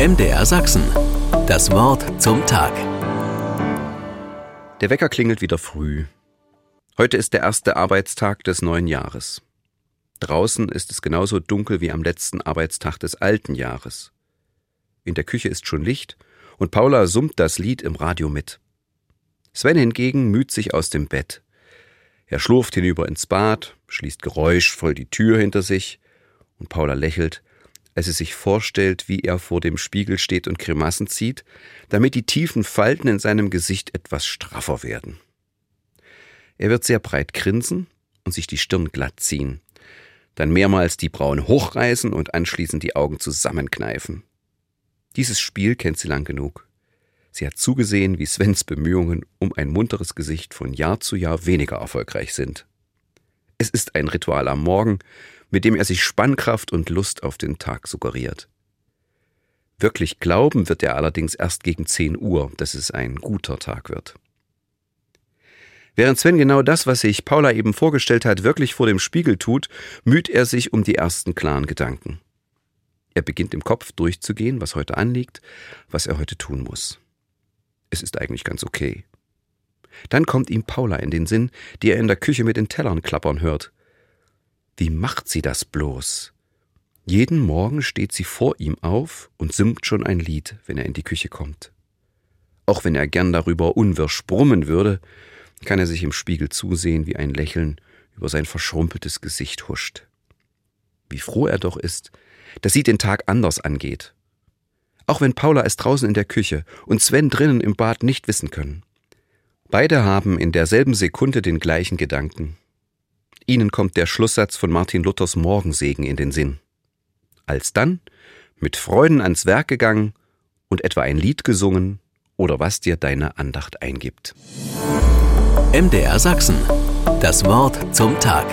MDR Sachsen. Das Wort zum Tag. Der Wecker klingelt wieder früh. Heute ist der erste Arbeitstag des neuen Jahres. Draußen ist es genauso dunkel wie am letzten Arbeitstag des alten Jahres. In der Küche ist schon Licht und Paula summt das Lied im Radio mit. Sven hingegen müht sich aus dem Bett. Er schlurft hinüber ins Bad, schließt geräuschvoll die Tür hinter sich und Paula lächelt, als sie sich vorstellt, wie er vor dem Spiegel steht und Grimassen zieht, damit die tiefen Falten in seinem Gesicht etwas straffer werden. Er wird sehr breit grinsen und sich die Stirn glatt ziehen, dann mehrmals die Brauen hochreißen und anschließend die Augen zusammenkneifen. Dieses Spiel kennt sie lang genug. Sie hat zugesehen, wie Svens Bemühungen um ein munteres Gesicht von Jahr zu Jahr weniger erfolgreich sind. Es ist ein Ritual am Morgen, mit dem er sich Spannkraft und Lust auf den Tag suggeriert. Wirklich glauben wird er allerdings erst gegen 10 Uhr, dass es ein guter Tag wird. Während Sven genau das, was sich Paula eben vorgestellt hat, wirklich vor dem Spiegel tut, müht er sich um die ersten klaren Gedanken. Er beginnt im Kopf durchzugehen, was heute anliegt, was er heute tun muss. Es ist eigentlich ganz okay. Dann kommt ihm Paula in den Sinn, die er in der Küche mit den Tellern klappern hört. Wie macht sie das bloß? Jeden Morgen steht sie vor ihm auf und singt schon ein Lied, wenn er in die Küche kommt. Auch wenn er gern darüber unwirsch brummen würde, kann er sich im Spiegel zusehen, wie ein Lächeln über sein verschrumpeltes Gesicht huscht. Wie froh er doch ist, dass sie den Tag anders angeht. Auch wenn Paula es draußen in der Küche und Sven drinnen im Bad nicht wissen können. Beide haben in derselben Sekunde den gleichen Gedanken. Ihnen kommt der Schlusssatz von Martin Luthers Morgensegen in den Sinn. Alsdann, mit Freuden ans Werk gegangen und etwa ein Lied gesungen oder was dir deine Andacht eingibt. MDR Sachsen. Das Wort zum Tag.